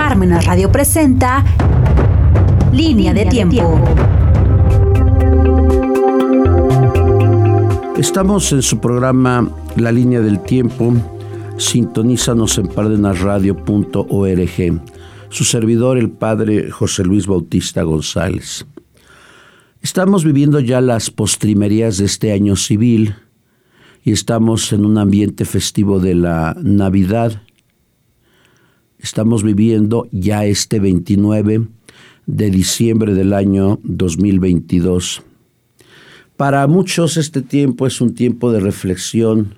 Parmenas Radio presenta Línea de Tiempo. Estamos en su programa La Línea del Tiempo. Sintonízanos en pardenasradio.org. Su servidor, el padre José Luis Bautista González. Estamos viviendo ya las postrimerías de este año civil y estamos en un ambiente festivo de la Navidad. Estamos viviendo ya este 29 de diciembre del año 2022. Para muchos este tiempo es un tiempo de reflexión,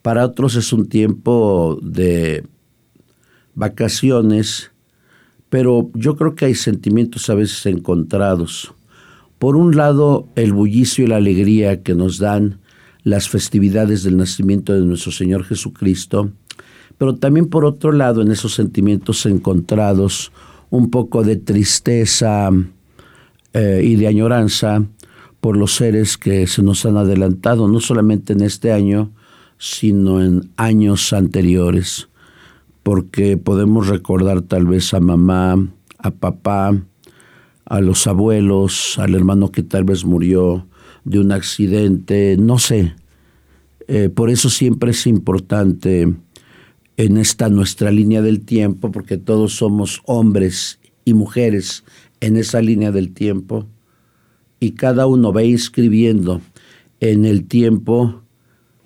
para otros es un tiempo de vacaciones, pero yo creo que hay sentimientos a veces encontrados. Por un lado, el bullicio y la alegría que nos dan las festividades del nacimiento de nuestro Señor Jesucristo, pero también por otro lado en esos sentimientos encontrados un poco de tristeza eh, y de añoranza por los seres que se nos han adelantado, no solamente en este año, sino en años anteriores, porque podemos recordar tal vez a mamá, a papá, a los abuelos, al hermano que tal vez murió de un accidente, no sé. Eh, por eso siempre es importante en esta nuestra línea del tiempo, porque todos somos hombres y mujeres en esa línea del tiempo, y cada uno va inscribiendo en el tiempo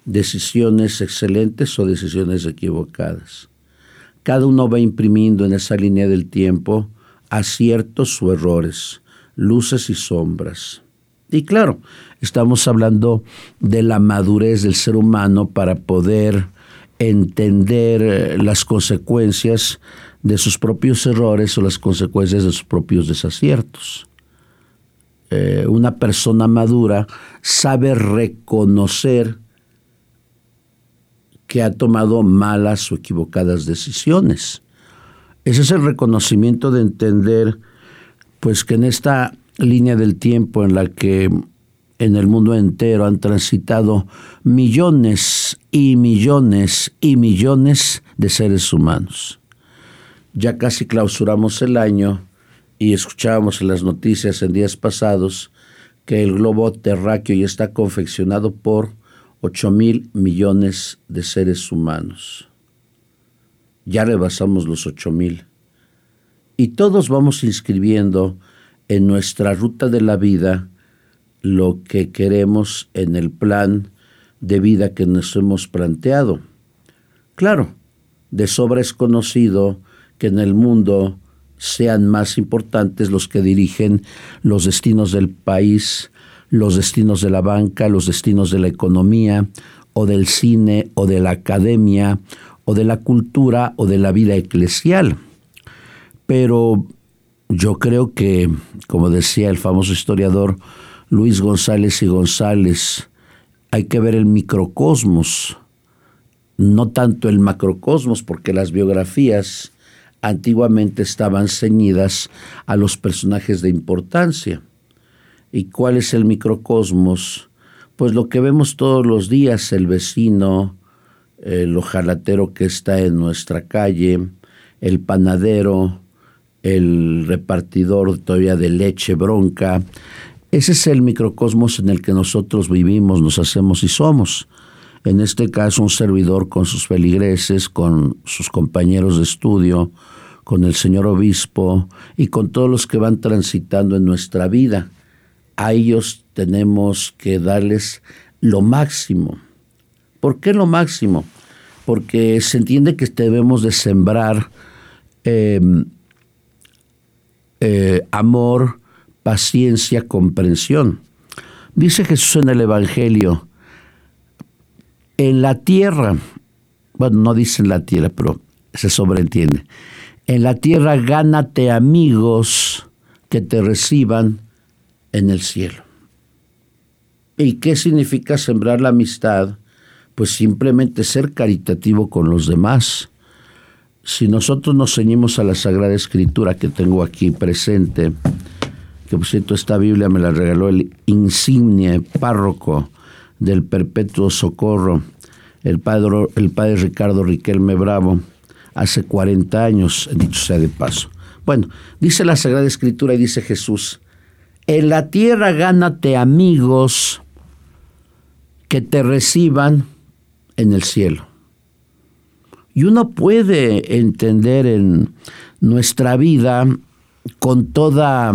decisiones excelentes o decisiones equivocadas. Cada uno va imprimiendo en esa línea del tiempo aciertos o errores, luces y sombras. Y claro, estamos hablando de la madurez del ser humano para poder entender eh, las consecuencias de sus propios errores o las consecuencias de sus propios desaciertos. Eh, una persona madura sabe reconocer que ha tomado malas o equivocadas decisiones. Ese es el reconocimiento de entender pues que en esta línea del tiempo en la que en el mundo entero han transitado millones y millones y millones de seres humanos. Ya casi clausuramos el año y escuchábamos en las noticias en días pasados que el globo terráqueo ya está confeccionado por 8 mil millones de seres humanos. Ya rebasamos los 8 mil. Y todos vamos inscribiendo en nuestra ruta de la vida lo que queremos en el plan de vida que nos hemos planteado. Claro, de sobra es conocido que en el mundo sean más importantes los que dirigen los destinos del país, los destinos de la banca, los destinos de la economía, o del cine, o de la academia, o de la cultura, o de la vida eclesial. Pero yo creo que, como decía el famoso historiador Luis González y González, hay que ver el microcosmos, no tanto el macrocosmos, porque las biografías antiguamente estaban ceñidas a los personajes de importancia. ¿Y cuál es el microcosmos? Pues lo que vemos todos los días, el vecino, el ojalatero que está en nuestra calle, el panadero, el repartidor todavía de leche bronca, ese es el microcosmos en el que nosotros vivimos, nos hacemos y somos. En este caso, un servidor con sus feligreses, con sus compañeros de estudio, con el señor obispo y con todos los que van transitando en nuestra vida. A ellos tenemos que darles lo máximo. ¿Por qué lo máximo? Porque se entiende que debemos de sembrar em, eh, amor, paciencia, comprensión. Dice Jesús en el Evangelio, en la tierra, bueno, no dice en la tierra, pero se sobreentiende, en la tierra gánate amigos que te reciban en el cielo. ¿Y qué significa sembrar la amistad? Pues simplemente ser caritativo con los demás. Si nosotros nos ceñimos a la Sagrada Escritura que tengo aquí presente, que por cierto esta Biblia me la regaló el insigne párroco del Perpetuo Socorro, el padre, el padre Ricardo Riquelme Bravo, hace 40 años, dicho sea de paso. Bueno, dice la Sagrada Escritura y dice Jesús, en la tierra gánate amigos que te reciban en el cielo. Y uno puede entender en nuestra vida con toda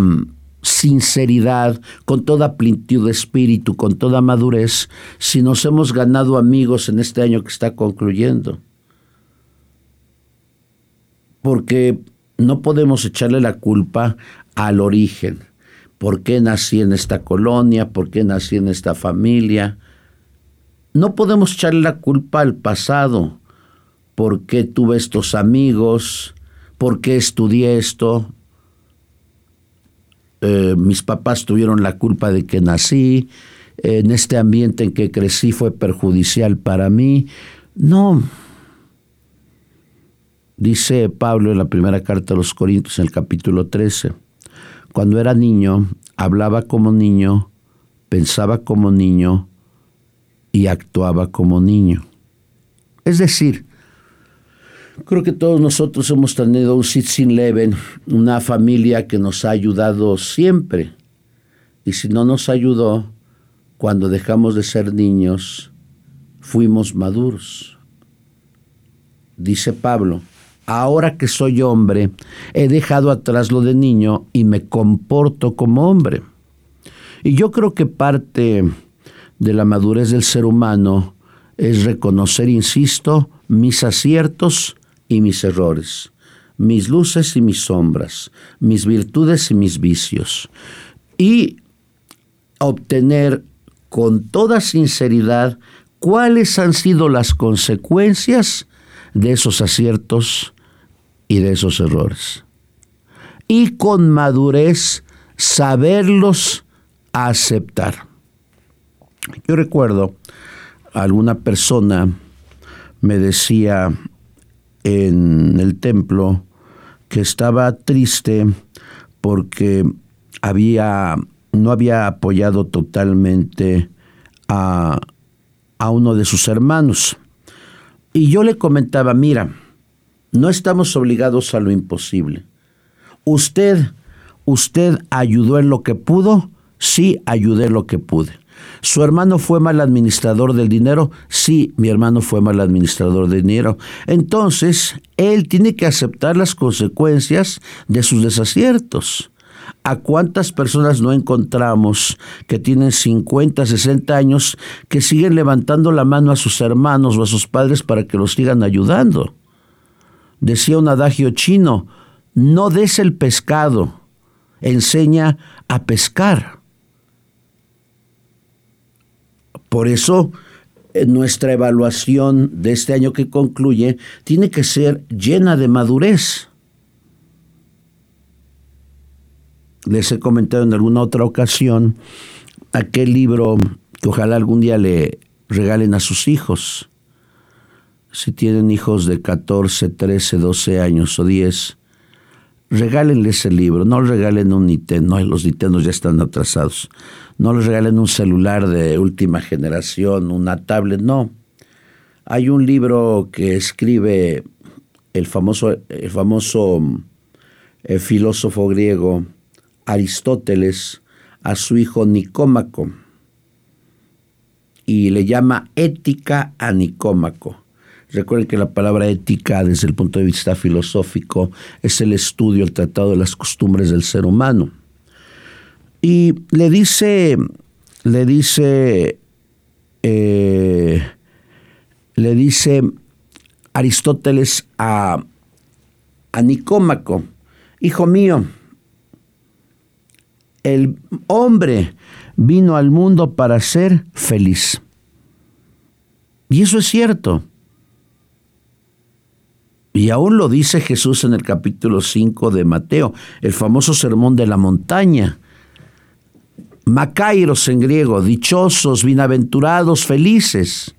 sinceridad, con toda plenitud de espíritu, con toda madurez, si nos hemos ganado amigos en este año que está concluyendo. Porque no podemos echarle la culpa al origen. ¿Por qué nací en esta colonia? ¿Por qué nací en esta familia? No podemos echarle la culpa al pasado. ¿Por qué tuve estos amigos? ¿Por qué estudié esto? Eh, mis papás tuvieron la culpa de que nací. En este ambiente en que crecí fue perjudicial para mí. No, Dice Pablo en la primera carta a los Corintios, en el capítulo 13, cuando era niño, hablaba como niño, pensaba como niño y actuaba como niño. Es decir, creo que todos nosotros hemos tenido un sit sin leven, una familia que nos ha ayudado siempre. Y si no nos ayudó, cuando dejamos de ser niños, fuimos maduros. Dice Pablo, ahora que soy hombre, he dejado atrás lo de niño y me comporto como hombre. Y yo creo que parte de la madurez del ser humano es reconocer, insisto, mis aciertos y mis errores, mis luces y mis sombras, mis virtudes y mis vicios, y obtener con toda sinceridad cuáles han sido las consecuencias de esos aciertos y de esos errores. Y con madurez saberlos aceptar. Yo recuerdo alguna persona me decía en el templo que estaba triste porque había no había apoyado totalmente a, a uno de sus hermanos. Y yo le comentaba, mira, no estamos obligados a lo imposible. Usted, usted ayudó en lo que pudo, sí ayudé en lo que pude. ¿Su hermano fue mal administrador del dinero? Sí, mi hermano fue mal administrador del dinero. Entonces, él tiene que aceptar las consecuencias de sus desaciertos. ¿A cuántas personas no encontramos que tienen 50, 60 años que siguen levantando la mano a sus hermanos o a sus padres para que los sigan ayudando? Decía un adagio chino, no des el pescado, enseña a pescar. Por eso nuestra evaluación de este año que concluye tiene que ser llena de madurez. Les he comentado en alguna otra ocasión aquel libro que ojalá algún día le regalen a sus hijos, si tienen hijos de 14, 13, 12 años o 10, regálenles el libro, no regalen un Nintendo, los Nintendo ya están atrasados, no les regalen un celular de última generación, una tablet, no. Hay un libro que escribe el famoso, el famoso eh, filósofo griego Aristóteles a su hijo Nicómaco y le llama Ética a Nicómaco. Recuerden que la palabra ética desde el punto de vista filosófico es el estudio, el tratado de las costumbres del ser humano. Y le dice, le dice, eh, le dice Aristóteles a, a Nicómaco, hijo mío, el hombre vino al mundo para ser feliz. Y eso es cierto. Y aún lo dice Jesús en el capítulo 5 de Mateo, el famoso sermón de la montaña. Macairos en griego, dichosos, bienaventurados, felices.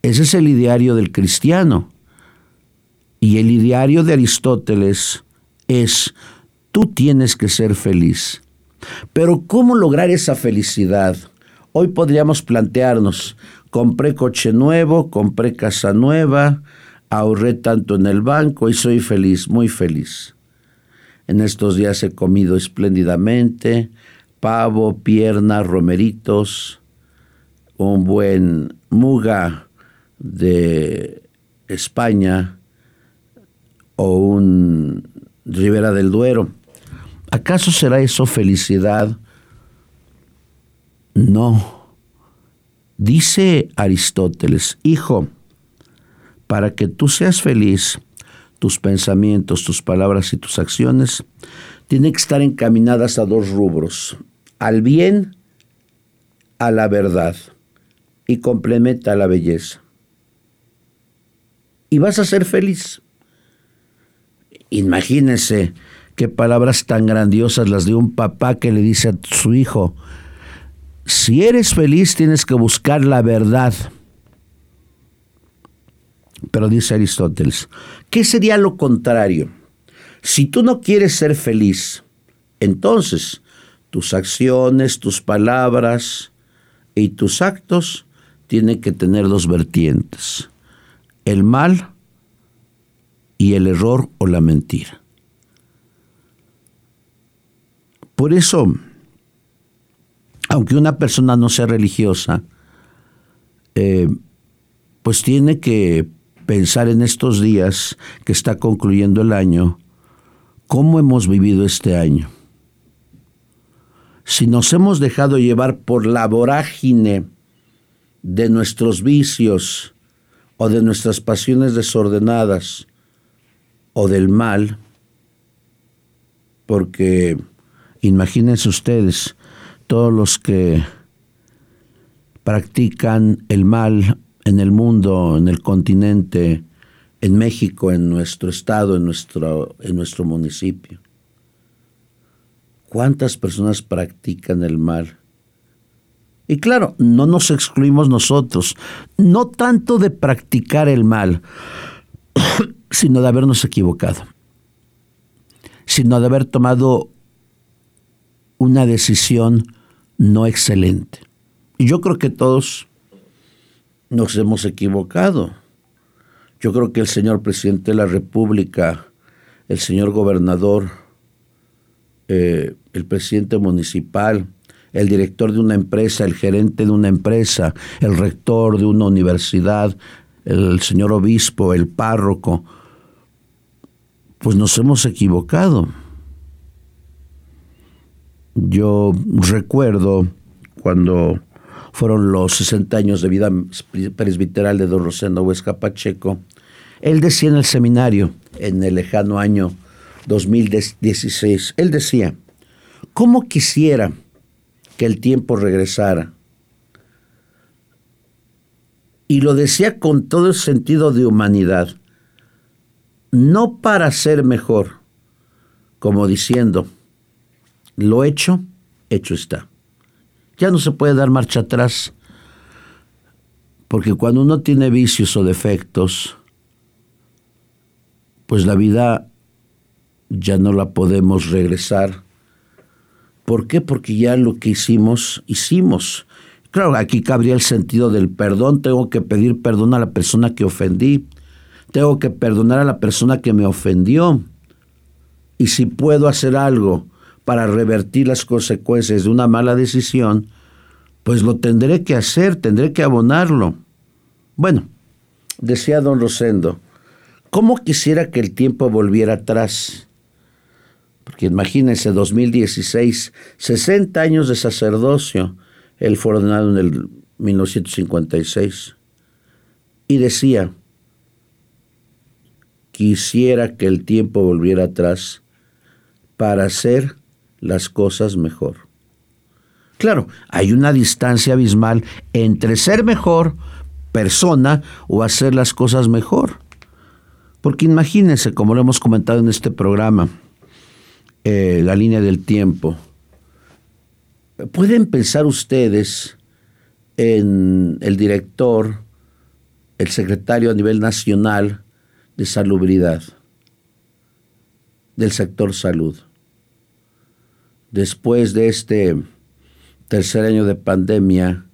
Ese es el ideario del cristiano. Y el ideario de Aristóteles es, tú tienes que ser feliz. Pero ¿cómo lograr esa felicidad? Hoy podríamos plantearnos, compré coche nuevo, compré casa nueva, ahorré tanto en el banco y soy feliz, muy feliz. En estos días he comido espléndidamente, pavo, piernas, romeritos, un buen muga de España o un Ribera del Duero. ¿Acaso será eso felicidad? No. Dice Aristóteles, hijo, para que tú seas feliz, tus pensamientos, tus palabras y tus acciones tienen que estar encaminadas a dos rubros, al bien, a la verdad y complementa la belleza. Y vas a ser feliz. Imagínense qué palabras tan grandiosas las de un papá que le dice a su hijo, si eres feliz tienes que buscar la verdad. Pero dice Aristóteles, ¿qué sería lo contrario? Si tú no quieres ser feliz, entonces tus acciones, tus palabras y tus actos tienen que tener dos vertientes, el mal y el error o la mentira. Por eso, aunque una persona no sea religiosa, eh, pues tiene que pensar en estos días que está concluyendo el año, cómo hemos vivido este año. Si nos hemos dejado llevar por la vorágine de nuestros vicios o de nuestras pasiones desordenadas o del mal, porque imagínense ustedes, todos los que practican el mal en el mundo, en el continente, en México, en nuestro estado, en nuestro, en nuestro municipio. ¿Cuántas personas practican el mal? Y claro, no nos excluimos nosotros, no tanto de practicar el mal, sino de habernos equivocado, sino de haber tomado una decisión no excelente. Y yo creo que todos nos hemos equivocado. Yo creo que el señor presidente de la República, el señor gobernador, eh, el presidente municipal, el director de una empresa, el gerente de una empresa, el rector de una universidad, el señor obispo, el párroco, pues nos hemos equivocado. Yo recuerdo cuando fueron los 60 años de vida presbiteral de don Rosendo Huesca Pacheco, él decía en el seminario, en el lejano año 2016, él decía, ¿cómo quisiera que el tiempo regresara? Y lo decía con todo el sentido de humanidad, no para ser mejor, como diciendo, lo hecho, hecho está. Ya no se puede dar marcha atrás, porque cuando uno tiene vicios o defectos, pues la vida ya no la podemos regresar. ¿Por qué? Porque ya lo que hicimos, hicimos. Claro, aquí cabría el sentido del perdón. Tengo que pedir perdón a la persona que ofendí. Tengo que perdonar a la persona que me ofendió. Y si puedo hacer algo para revertir las consecuencias de una mala decisión, pues lo tendré que hacer, tendré que abonarlo. Bueno, decía don Rosendo, ¿cómo quisiera que el tiempo volviera atrás? Porque imagínense, 2016, 60 años de sacerdocio, él fue ordenado en el 1956, y decía, quisiera que el tiempo volviera atrás para hacer las cosas mejor. Claro, hay una distancia abismal entre ser mejor persona o hacer las cosas mejor. Porque imagínense, como lo hemos comentado en este programa, eh, la línea del tiempo. Pueden pensar ustedes en el director, el secretario a nivel nacional de salubridad, del sector salud después de este tercer año de pandemia,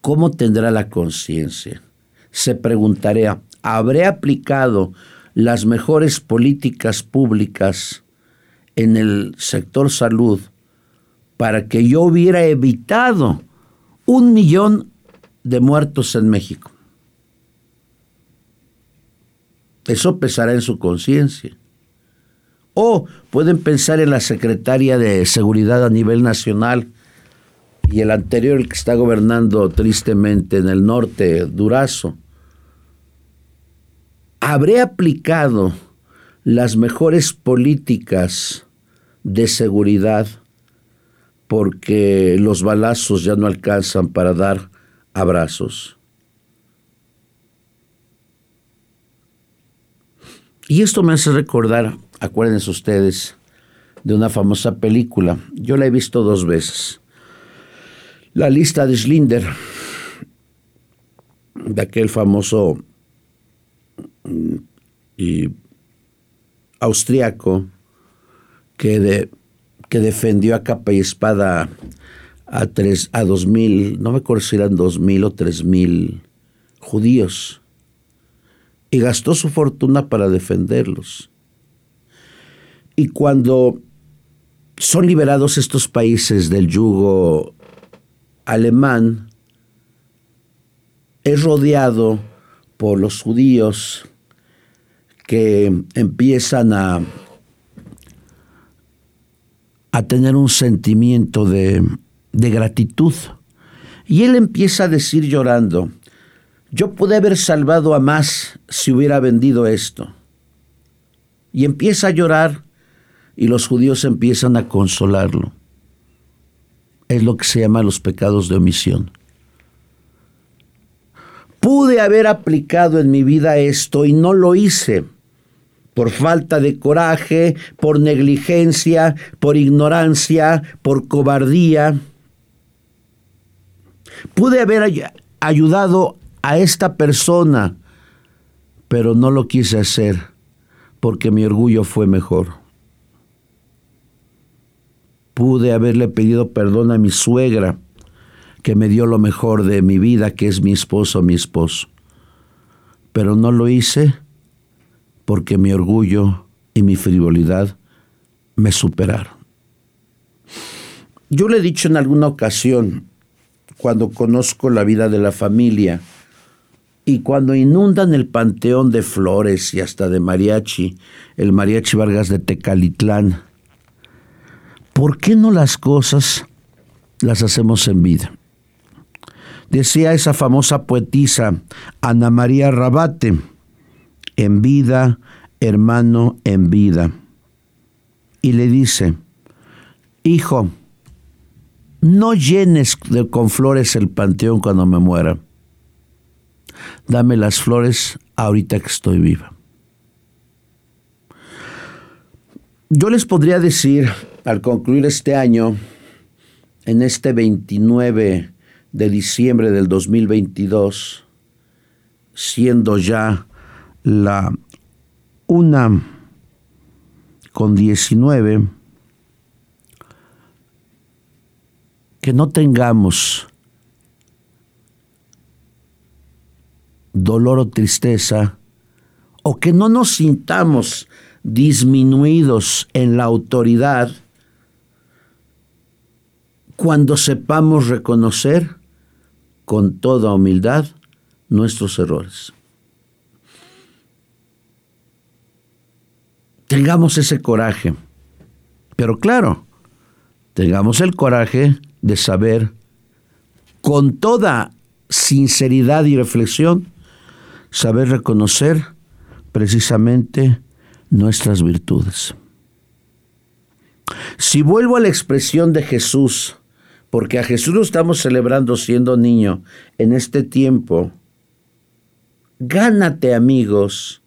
¿cómo tendrá la conciencia? Se preguntaría, habré aplicado las mejores políticas públicas en el sector salud para que yo hubiera evitado un millón de muertos en México. Eso pesará en su conciencia. O pueden pensar en la secretaria de Seguridad a nivel nacional y el anterior, el que está gobernando tristemente en el norte, Durazo. ¿Habré aplicado las mejores políticas de seguridad porque los balazos ya no alcanzan para dar abrazos? Y esto me hace recordar, acuérdense ustedes, de una famosa película. Yo la he visto dos veces. La lista de Schlinder, de aquel famoso mm, austriaco que, que defendió a capa y espada a, tres, a dos mil, no me acuerdo si eran dos mil o tres mil judíos y gastó su fortuna para defenderlos. Y cuando son liberados estos países del yugo alemán, es rodeado por los judíos que empiezan a, a tener un sentimiento de, de gratitud. Y él empieza a decir llorando, yo pude haber salvado a más si hubiera vendido esto. Y empieza a llorar y los judíos empiezan a consolarlo. Es lo que se llama los pecados de omisión. Pude haber aplicado en mi vida esto y no lo hice por falta de coraje, por negligencia, por ignorancia, por cobardía. Pude haber ayudado a esta persona, pero no lo quise hacer porque mi orgullo fue mejor. Pude haberle pedido perdón a mi suegra, que me dio lo mejor de mi vida, que es mi esposo, mi esposo. Pero no lo hice porque mi orgullo y mi frivolidad me superaron. Yo le he dicho en alguna ocasión, cuando conozco la vida de la familia, y cuando inundan el panteón de flores y hasta de mariachi, el mariachi Vargas de Tecalitlán, ¿por qué no las cosas las hacemos en vida? Decía esa famosa poetisa Ana María Rabate, en vida, hermano, en vida. Y le dice, hijo, no llenes con flores el panteón cuando me muera dame las flores ahorita que estoy viva. Yo les podría decir, al concluir este año, en este 29 de diciembre del 2022, siendo ya la una con 19, que no tengamos dolor o tristeza, o que no nos sintamos disminuidos en la autoridad cuando sepamos reconocer con toda humildad nuestros errores. Tengamos ese coraje, pero claro, tengamos el coraje de saber con toda sinceridad y reflexión saber reconocer precisamente nuestras virtudes. Si vuelvo a la expresión de Jesús, porque a Jesús lo estamos celebrando siendo niño en este tiempo, gánate amigos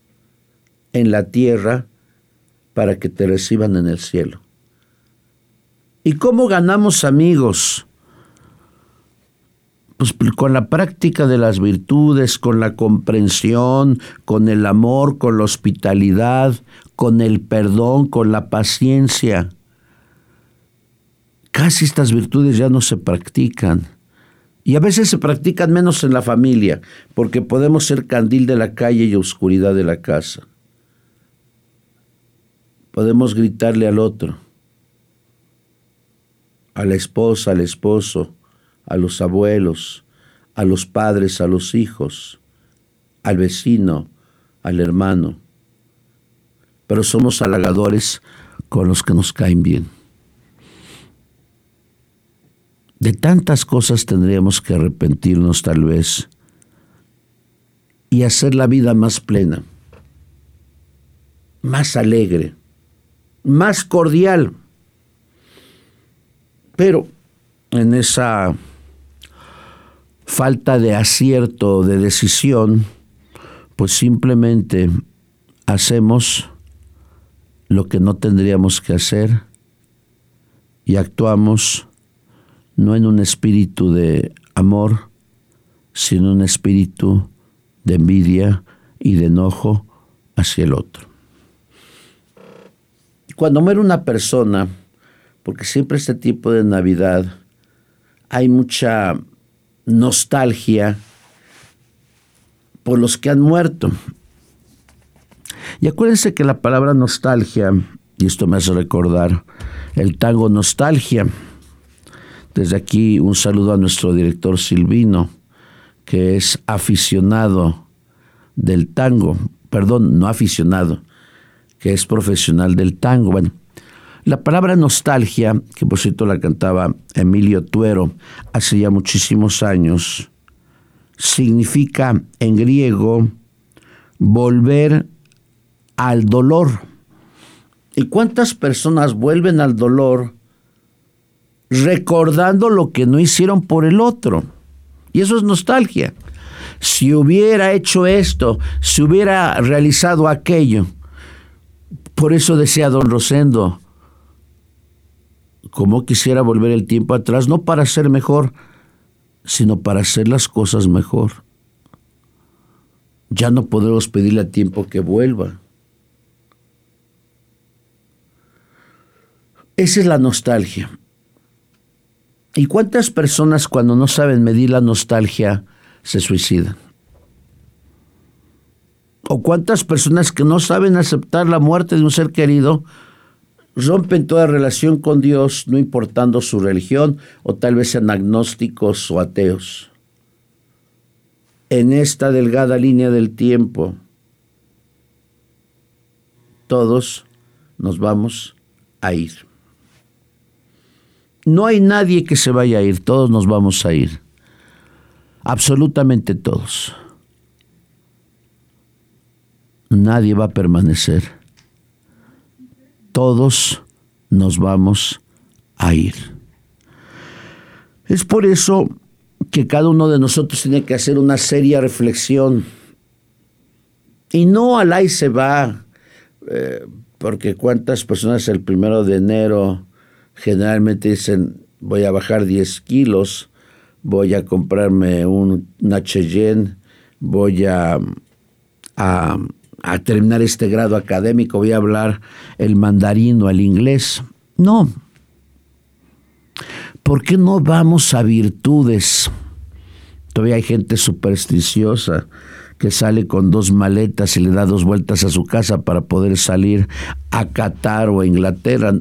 en la tierra para que te reciban en el cielo. ¿Y cómo ganamos amigos? Pues, con la práctica de las virtudes, con la comprensión, con el amor, con la hospitalidad, con el perdón, con la paciencia. Casi estas virtudes ya no se practican. Y a veces se practican menos en la familia, porque podemos ser candil de la calle y oscuridad de la casa. Podemos gritarle al otro, a la esposa, al esposo, a los abuelos, a los padres, a los hijos, al vecino, al hermano. Pero somos halagadores con los que nos caen bien. De tantas cosas tendríamos que arrepentirnos tal vez y hacer la vida más plena, más alegre, más cordial. Pero en esa falta de acierto, de decisión, pues simplemente hacemos lo que no tendríamos que hacer y actuamos no en un espíritu de amor, sino un espíritu de envidia y de enojo hacia el otro. Cuando muere una persona, porque siempre este tipo de Navidad hay mucha nostalgia por los que han muerto. Y acuérdense que la palabra nostalgia, y esto me hace recordar el tango nostalgia, desde aquí un saludo a nuestro director Silvino, que es aficionado del tango, perdón, no aficionado, que es profesional del tango. Bueno, la palabra nostalgia, que por cierto la cantaba Emilio Tuero hace ya muchísimos años, significa en griego volver al dolor. ¿Y cuántas personas vuelven al dolor recordando lo que no hicieron por el otro. Y eso es nostalgia. Si hubiera hecho esto, si hubiera realizado aquello. Por eso decía don Rosendo, como quisiera volver el tiempo atrás, no para ser mejor, sino para hacer las cosas mejor. Ya no podemos pedirle a tiempo que vuelva. Esa es la nostalgia. ¿Y cuántas personas cuando no saben medir la nostalgia se suicidan? ¿O cuántas personas que no saben aceptar la muerte de un ser querido rompen toda relación con Dios, no importando su religión, o tal vez sean agnósticos o ateos? En esta delgada línea del tiempo, todos nos vamos a ir. No hay nadie que se vaya a ir, todos nos vamos a ir. Absolutamente todos. Nadie va a permanecer. Todos nos vamos a ir. Es por eso que cada uno de nosotros tiene que hacer una seria reflexión. Y no al ahí se va, eh, porque cuántas personas el primero de enero generalmente dicen, voy a bajar 10 kilos, voy a comprarme un, una Cheyenne, voy a, a, a, terminar este grado académico, voy a hablar el mandarín o el inglés. No. ¿Por qué no vamos a virtudes? Todavía hay gente supersticiosa que sale con dos maletas y le da dos vueltas a su casa para poder salir a Qatar o a Inglaterra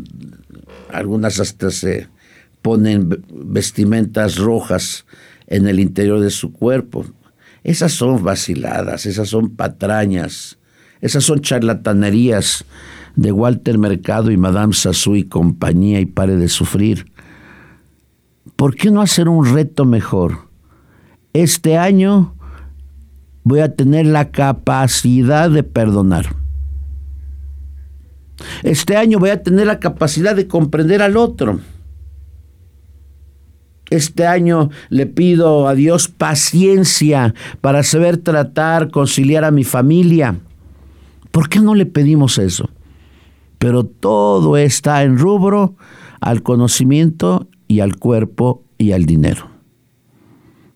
algunas hasta se ponen vestimentas rojas en el interior de su cuerpo. Esas son vaciladas, esas son patrañas, esas son charlatanerías de Walter Mercado y Madame Sassou y compañía y pare de sufrir. ¿Por qué no hacer un reto mejor? Este año voy a tener la capacidad de perdonar. Este año voy a tener la capacidad de comprender al otro. Este año le pido a Dios paciencia para saber tratar, conciliar a mi familia. ¿Por qué no le pedimos eso? Pero todo está en rubro al conocimiento y al cuerpo y al dinero.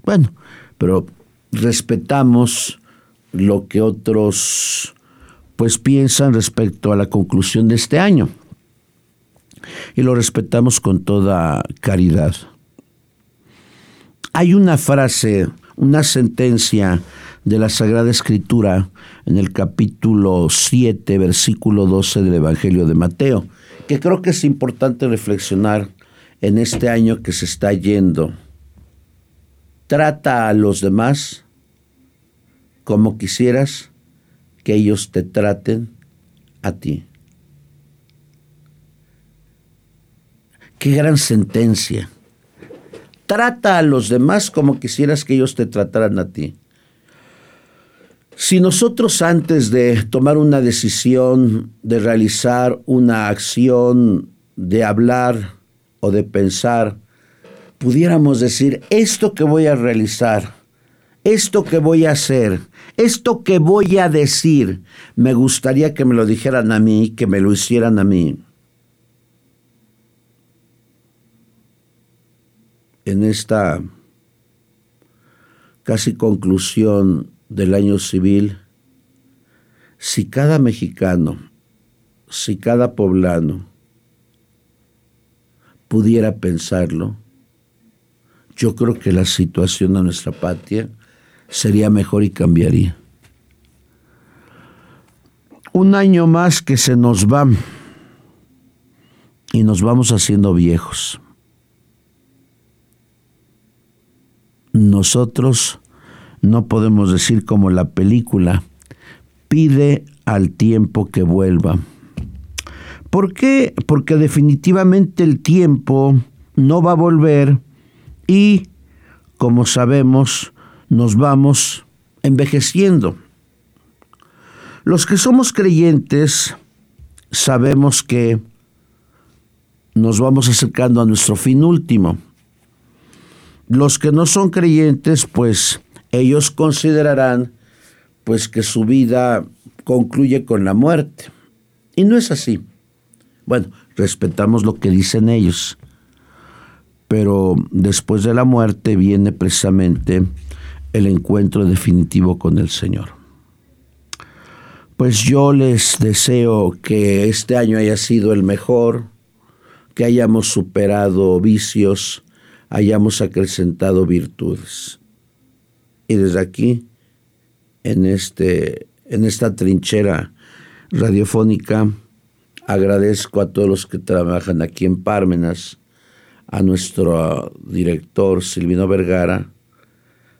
Bueno, pero respetamos lo que otros pues piensan respecto a la conclusión de este año. Y lo respetamos con toda caridad. Hay una frase, una sentencia de la Sagrada Escritura en el capítulo 7, versículo 12 del Evangelio de Mateo, que creo que es importante reflexionar en este año que se está yendo. Trata a los demás como quisieras que ellos te traten a ti. Qué gran sentencia. Trata a los demás como quisieras que ellos te trataran a ti. Si nosotros antes de tomar una decisión, de realizar una acción, de hablar o de pensar, pudiéramos decir, esto que voy a realizar, esto que voy a hacer, esto que voy a decir, me gustaría que me lo dijeran a mí, que me lo hicieran a mí. En esta casi conclusión del año civil, si cada mexicano, si cada poblano pudiera pensarlo, yo creo que la situación de nuestra patria sería mejor y cambiaría. Un año más que se nos va y nos vamos haciendo viejos. Nosotros no podemos decir como la película, pide al tiempo que vuelva. ¿Por qué? Porque definitivamente el tiempo no va a volver y, como sabemos, nos vamos envejeciendo. Los que somos creyentes sabemos que nos vamos acercando a nuestro fin último. Los que no son creyentes, pues ellos considerarán pues que su vida concluye con la muerte. Y no es así. Bueno, respetamos lo que dicen ellos, pero después de la muerte viene precisamente el encuentro definitivo con el Señor. Pues yo les deseo que este año haya sido el mejor, que hayamos superado vicios, hayamos acrecentado virtudes. Y desde aquí, en, este, en esta trinchera radiofónica, agradezco a todos los que trabajan aquí en Pármenas, a nuestro director Silvino Vergara,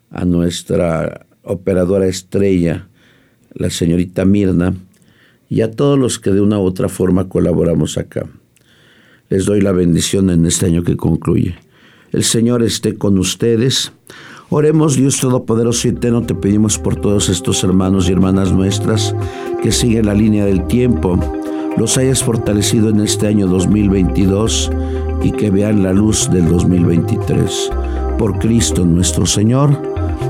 a nuestra operadora estrella, la señorita Mirna, y a todos los que de una u otra forma colaboramos acá. Les doy la bendición en este año que concluye. El Señor esté con ustedes. Oremos, Dios Todopoderoso y Eterno, te pedimos por todos estos hermanos y hermanas nuestras que siguen la línea del tiempo, los hayas fortalecido en este año 2022 y que vean la luz del 2023. Por Cristo nuestro Señor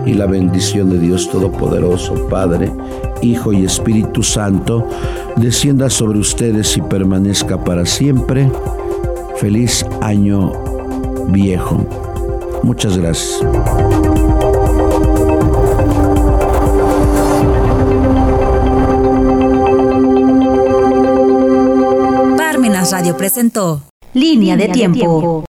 y la bendición de Dios Todopoderoso, Padre, Hijo y Espíritu Santo, descienda sobre ustedes y permanezca para siempre. Feliz año viejo. Muchas gracias. Parmenas Radio presentó Línea, de, tiempo.